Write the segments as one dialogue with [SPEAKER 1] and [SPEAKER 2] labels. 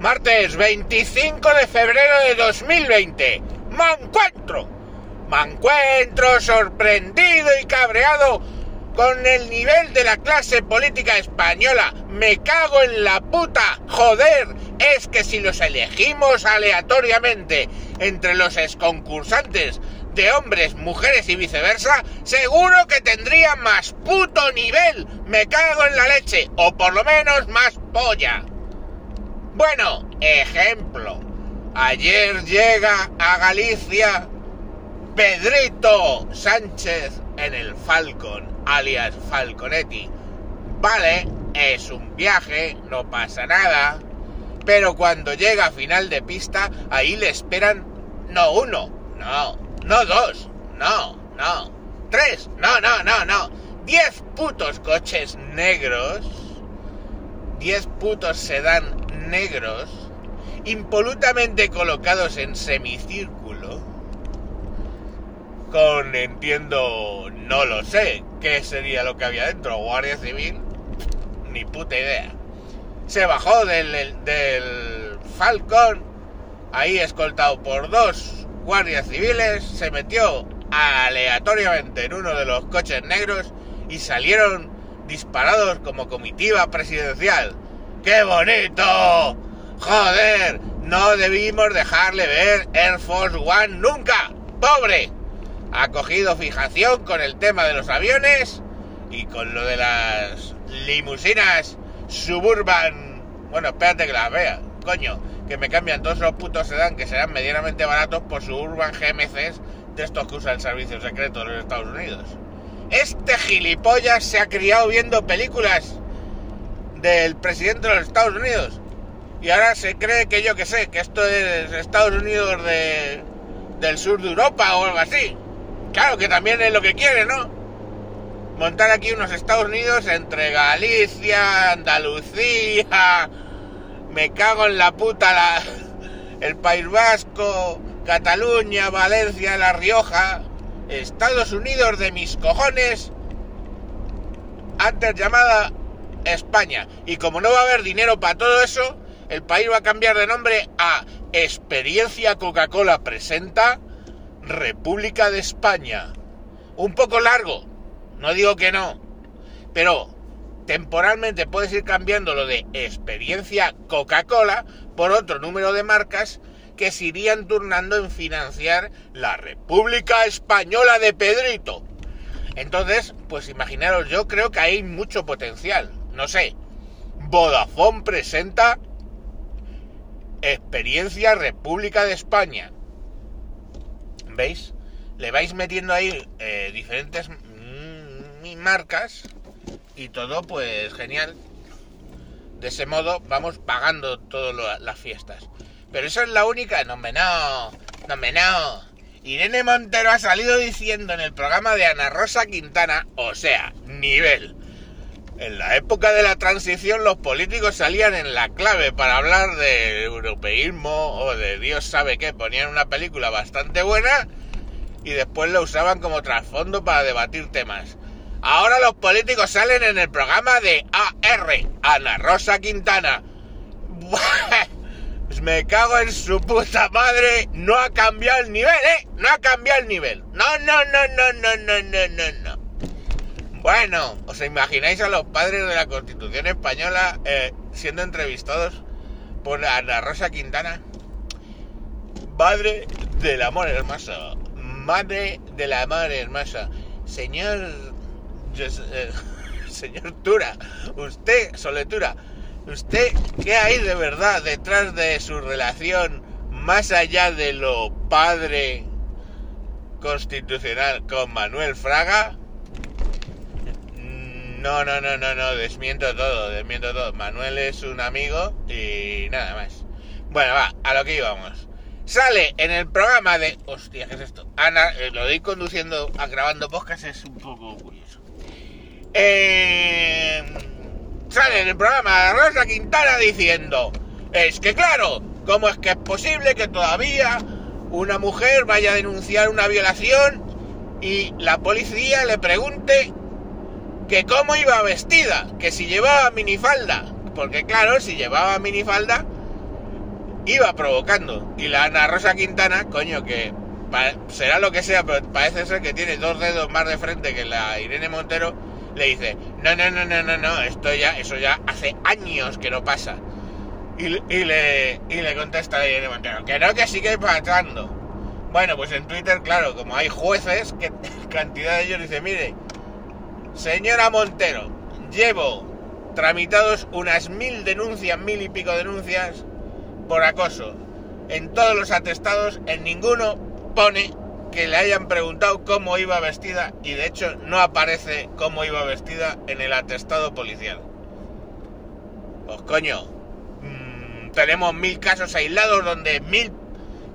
[SPEAKER 1] Martes 25 de febrero de 2020. Me encuentro. Me encuentro sorprendido y cabreado con el nivel de la clase política española. Me cago en la puta. Joder, es que si los elegimos aleatoriamente entre los exconcursantes de hombres, mujeres y viceversa, seguro que tendría más puto nivel. Me cago en la leche, o por lo menos más polla. Bueno, ejemplo. Ayer llega a Galicia Pedrito Sánchez en el Falcon, alias Falconetti. Vale, es un viaje, no pasa nada. Pero cuando llega a final de pista, ahí le esperan no uno, no, no dos, no, no, tres, no, no, no, no. Diez putos coches negros, diez putos sedán negros, impolutamente colocados en semicírculo, con, entiendo, no lo sé, qué sería lo que había dentro, Guardia Civil, ni puta idea. Se bajó del, del Falcon, ahí escoltado por dos guardias civiles, se metió aleatoriamente en uno de los coches negros y salieron disparados como comitiva presidencial. ¡Qué bonito! ¡Joder! No debimos dejarle ver Air Force One nunca. ¡Pobre! Ha cogido fijación con el tema de los aviones y con lo de las limusinas suburban. Bueno, espérate que las vea. Coño, que me cambian todos los putos sedán que serán medianamente baratos por suburban GMCs de estos que usa el servicio secreto de los Estados Unidos. Este gilipollas se ha criado viendo películas del presidente de los Estados Unidos. Y ahora se cree que yo que sé, que esto es Estados Unidos de, del sur de Europa o algo así. Claro que también es lo que quiere, ¿no? Montar aquí unos Estados Unidos entre Galicia, Andalucía, me cago en la puta, la, el País Vasco, Cataluña, Valencia, La Rioja, Estados Unidos de mis cojones, antes llamada España. Y como no va a haber dinero para todo eso, el país va a cambiar de nombre a Experiencia Coca-Cola Presenta República de España. Un poco largo, no digo que no, pero temporalmente puedes ir cambiando lo de Experiencia Coca-Cola por otro número de marcas que se irían turnando en financiar la República Española de Pedrito. Entonces, pues imaginaros, yo creo que hay mucho potencial. No sé, Vodafone presenta Experiencia República de España. ¿Veis? Le vais metiendo ahí eh, diferentes marcas y todo pues genial. De ese modo vamos pagando todas las fiestas. Pero eso es la única. No me no. No me no. Irene Montero ha salido diciendo en el programa de Ana Rosa Quintana, o sea, nivel. En la época de la transición los políticos salían en la clave para hablar de europeísmo o de Dios sabe qué. Ponían una película bastante buena y después la usaban como trasfondo para debatir temas. Ahora los políticos salen en el programa de AR, Ana Rosa Quintana. Me cago en su puta madre. No ha cambiado el nivel, ¿eh? No ha cambiado el nivel. No, no, no, no, no, no, no, no, no. Bueno, ¿os imagináis a los padres de la Constitución Española eh, siendo entrevistados por Ana Rosa Quintana? Madre del amor hermoso. Madre del amor hermoso. Señor... Eh, señor Tura. Usted, Soletura ¿Usted qué hay de verdad detrás de su relación más allá de lo padre constitucional con Manuel Fraga? No, no, no, no, no, desmiento todo, desmiento todo. Manuel es un amigo y nada más. Bueno, va, a lo que íbamos. Sale en el programa de... Hostia, ¿qué es esto? Ana, eh, lo doy conduciendo, a grabando podcast, es un poco curioso. Eh sale en el programa de Rosa Quintana diciendo, es que claro, ¿cómo es que es posible que todavía una mujer vaya a denunciar una violación y la policía le pregunte que cómo iba vestida, que si llevaba minifalda? Porque claro, si llevaba minifalda, iba provocando. Y la Ana Rosa Quintana, coño, que será lo que sea, pero parece ser que tiene dos dedos más de frente que la Irene Montero, le dice, no, no, no, no, no, no, esto ya, eso ya hace años que no pasa. Y, le, y le contesta a Irene Montero, que no, que sigue pasando. Bueno, pues en Twitter, claro, como hay jueces, que cantidad de ellos dice, mire, señora Montero, llevo tramitados unas mil denuncias, mil y pico denuncias por acoso. En todos los atestados, en ninguno pone que le hayan preguntado cómo iba vestida y de hecho no aparece cómo iba vestida en el atestado policial. Pues coño, mm, tenemos mil casos aislados donde mil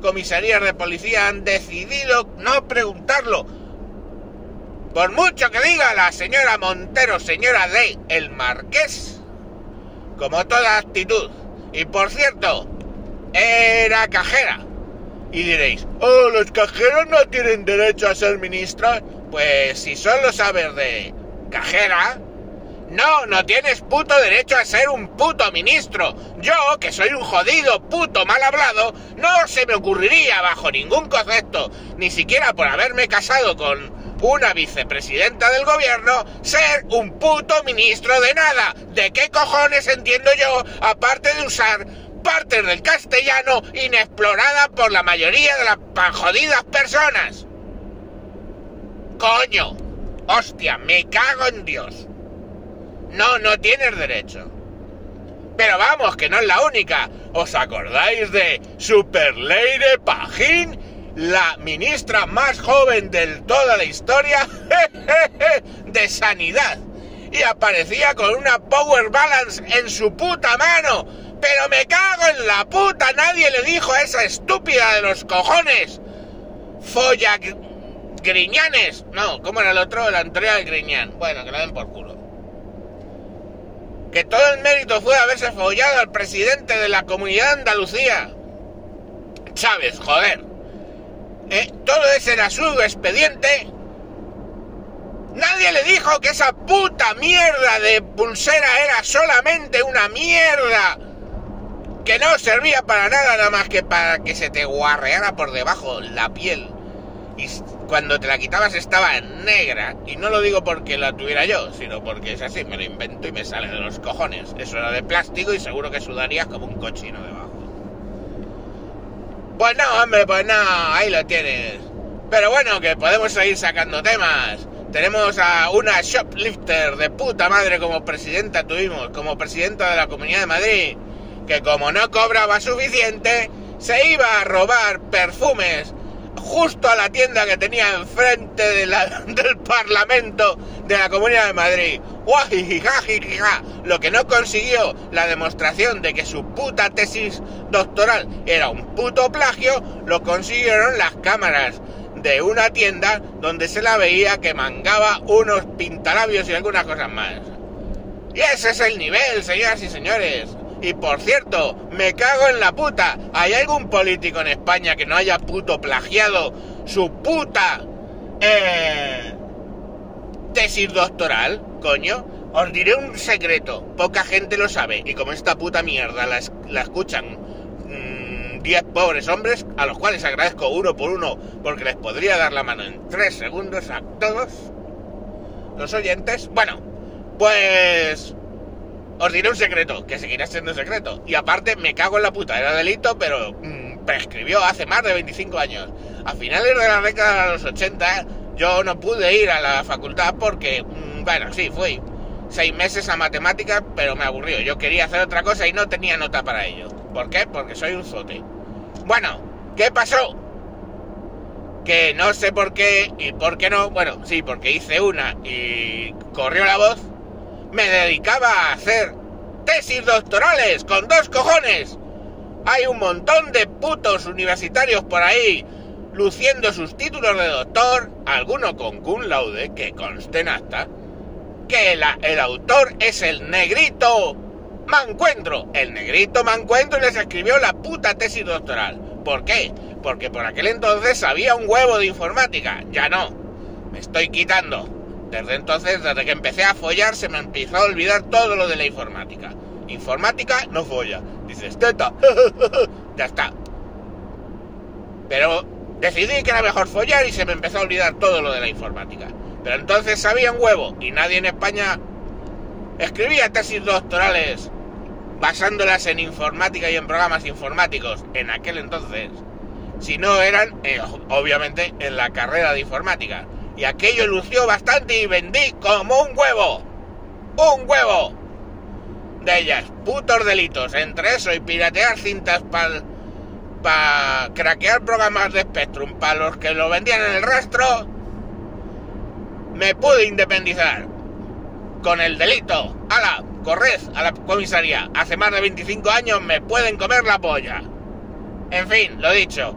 [SPEAKER 1] comisarías de policía han decidido no preguntarlo. Por mucho que diga la señora Montero, señora de el Marqués, como toda actitud. Y por cierto, era cajera. Y diréis, oh, los cajeros no tienen derecho a ser ministros. Pues si solo sabes de cajera, no, no tienes puto derecho a ser un puto ministro. Yo, que soy un jodido puto mal hablado, no se me ocurriría bajo ningún concepto, ni siquiera por haberme casado con una vicepresidenta del gobierno, ser un puto ministro de nada. ¿De qué cojones entiendo yo, aparte de usar partes del castellano inexplorada por la mayoría de las jodidas personas. Coño, hostia, me cago en Dios. No, no tienes derecho. Pero vamos, que no es la única. ¿Os acordáis de Super Lady Pajín? La ministra más joven de toda la historia de sanidad. Y aparecía con una Power Balance en su puta mano pero me cago en la puta, nadie le dijo a esa estúpida de los cojones. Folla Griñanes. No, ¿cómo era el otro? El de Griñán. Bueno, que la den por culo. Que todo el mérito fue haberse follado al presidente de la comunidad Andalucía. Chávez, joder. Eh, todo ese era su expediente. Nadie le dijo que esa puta mierda de pulsera era solamente una mierda que no servía para nada nada más que para que se te guarreara por debajo la piel. Y cuando te la quitabas estaba negra. Y no lo digo porque la tuviera yo, sino porque es así, me lo invento y me sale de los cojones. Eso era de plástico y seguro que sudarías como un cochino debajo. Pues no, hombre, pues no, ahí lo tienes. Pero bueno, que podemos seguir sacando temas. Tenemos a una shoplifter de puta madre como presidenta tuvimos, como presidenta de la Comunidad de Madrid que como no cobraba suficiente, se iba a robar perfumes justo a la tienda que tenía enfrente de del Parlamento de la Comunidad de Madrid. Lo que no consiguió la demostración de que su puta tesis doctoral era un puto plagio, lo consiguieron las cámaras de una tienda donde se la veía que mangaba unos pintalabios y algunas cosas más. Y ese es el nivel, señoras y señores. Y por cierto, me cago en la puta. ¿Hay algún político en España que no haya puto plagiado su puta eh, tesis doctoral? Coño. Os diré un secreto. Poca gente lo sabe. Y como esta puta mierda la, la escuchan 10 mm, pobres hombres, a los cuales agradezco uno por uno porque les podría dar la mano en 3 segundos a todos los oyentes. Bueno, pues os diré un secreto, que seguirá siendo secreto. Y aparte, me cago en la puta, era delito, pero mm, prescribió hace más de 25 años. A finales de la década de los 80, yo no pude ir a la facultad porque, mm, bueno, sí, fui seis meses a matemáticas, pero me aburrió. Yo quería hacer otra cosa y no tenía nota para ello. ¿Por qué? Porque soy un zote. Bueno, ¿qué pasó? Que no sé por qué y por qué no. Bueno, sí, porque hice una y corrió la voz me dedicaba a hacer tesis doctorales con dos cojones. Hay un montón de putos universitarios por ahí luciendo sus títulos de doctor, alguno con cum laude, que conste en acta, que el autor es el negrito Mancuentro. El negrito Mancuentro les escribió la puta tesis doctoral. ¿Por qué? Porque por aquel entonces había un huevo de informática. Ya no. Me estoy quitando. Desde entonces, desde que empecé a follar, se me empezó a olvidar todo lo de la informática. Informática no folla. Dices, teta, ya está. Pero decidí que era mejor follar y se me empezó a olvidar todo lo de la informática. Pero entonces sabía un huevo y nadie en España escribía tesis doctorales basándolas en informática y en programas informáticos en aquel entonces, si no eran, eh, obviamente, en la carrera de informática. Y aquello lució bastante y vendí como un huevo. ¡Un huevo! De ellas, putos delitos, entre eso y piratear cintas para pa craquear programas de Spectrum para los que lo vendían en el rastro, me pude independizar. Con el delito. ¡Hala! corred a la comisaría. Hace más de 25 años me pueden comer la polla. En fin, lo dicho.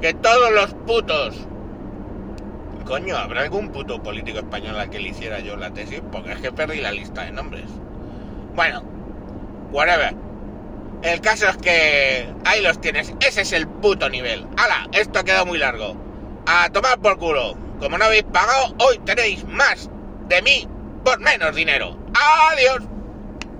[SPEAKER 1] Que todos los putos... Coño, ¿habrá algún puto político español al que le hiciera yo la tesis? Porque es que perdí la lista de nombres. Bueno, whatever. El caso es que ahí los tienes. Ese es el puto nivel. ¡Hala! Esto ha quedado muy largo. A tomar por culo. Como no habéis pagado, hoy tenéis más de mí por menos dinero. ¡Adiós!